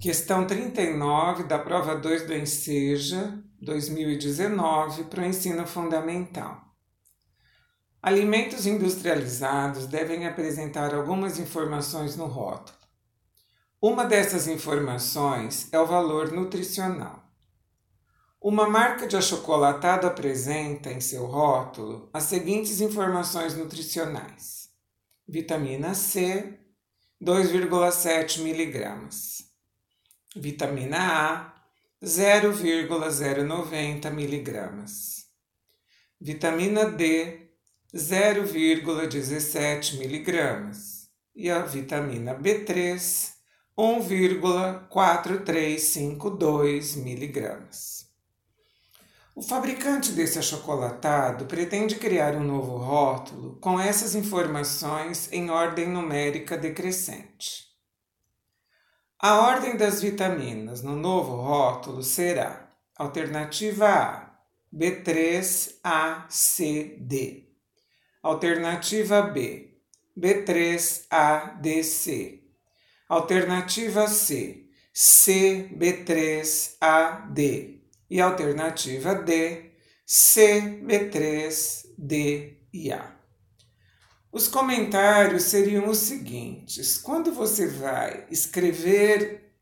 Questão 39 da prova 2 do Enseja 2019 para o ensino fundamental. Alimentos industrializados devem apresentar algumas informações no rótulo. Uma dessas informações é o valor nutricional. Uma marca de achocolatado apresenta em seu rótulo as seguintes informações nutricionais: vitamina C, 2,7 miligramas, vitamina A, 0,090 miligramas, vitamina D, 0,17 miligramas e a vitamina B3, 1,4352 miligramas. O fabricante desse achocolatado pretende criar um novo rótulo com essas informações em ordem numérica decrescente. A ordem das vitaminas no novo rótulo será alternativa A, B3, A, C, D. Alternativa B, B3, A, D, C. Alternativa C, C, B3, A, D e alternativa D, C, B3, D e A. Os comentários seriam os seguintes: quando você vai escrever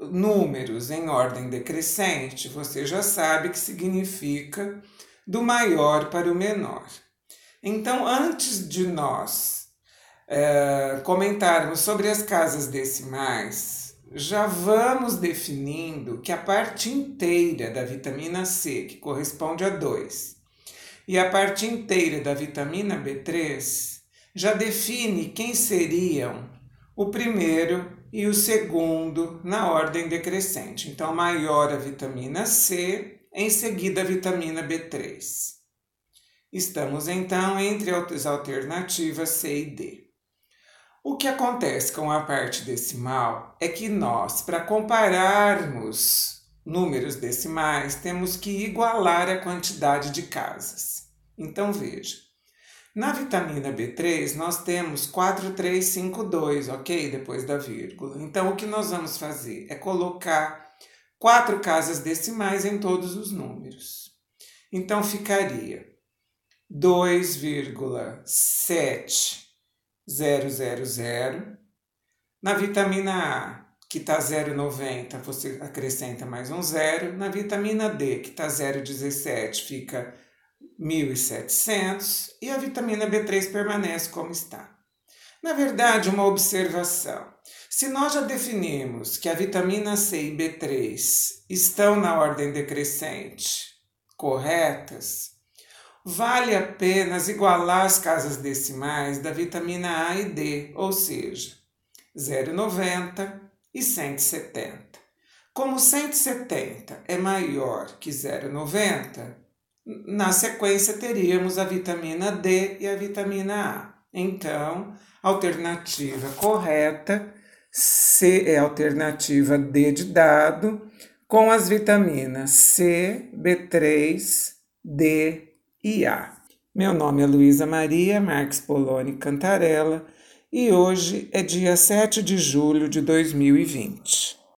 números em ordem decrescente, você já sabe que significa do maior para o menor. Então, antes de nós é, comentarmos sobre as casas decimais, já vamos definindo que a parte inteira da vitamina C, que corresponde a 2, e a parte inteira da vitamina B3 já define quem seriam o primeiro e o segundo na ordem decrescente. Então, maior a vitamina C, em seguida a vitamina B3. Estamos então entre as alternativas C e D. O que acontece com a parte decimal é que nós, para compararmos números decimais, temos que igualar a quantidade de casas. Então veja, na vitamina B3 nós temos 4352, ok? Depois da vírgula. Então o que nós vamos fazer é colocar quatro casas decimais em todos os números. Então ficaria 2,7 000. Na vitamina A, que está 0,90, você acrescenta mais um zero. Na vitamina D, que está 0,17, fica 1.700. E a vitamina B3 permanece como está. Na verdade, uma observação. Se nós já definimos que a vitamina C e B3 estão na ordem decrescente corretas, vale apenas igualar as casas decimais da vitamina A e D, ou seja, 0,90 e 170. Como 170 é maior que 0,90, na sequência teríamos a vitamina D e a vitamina A. Então, a alternativa correta C é a alternativa D de dado, com as vitaminas C, B3, D IA. Meu nome é Luísa Maria Marques Poloni Cantarella e hoje é dia 7 de julho de 2020.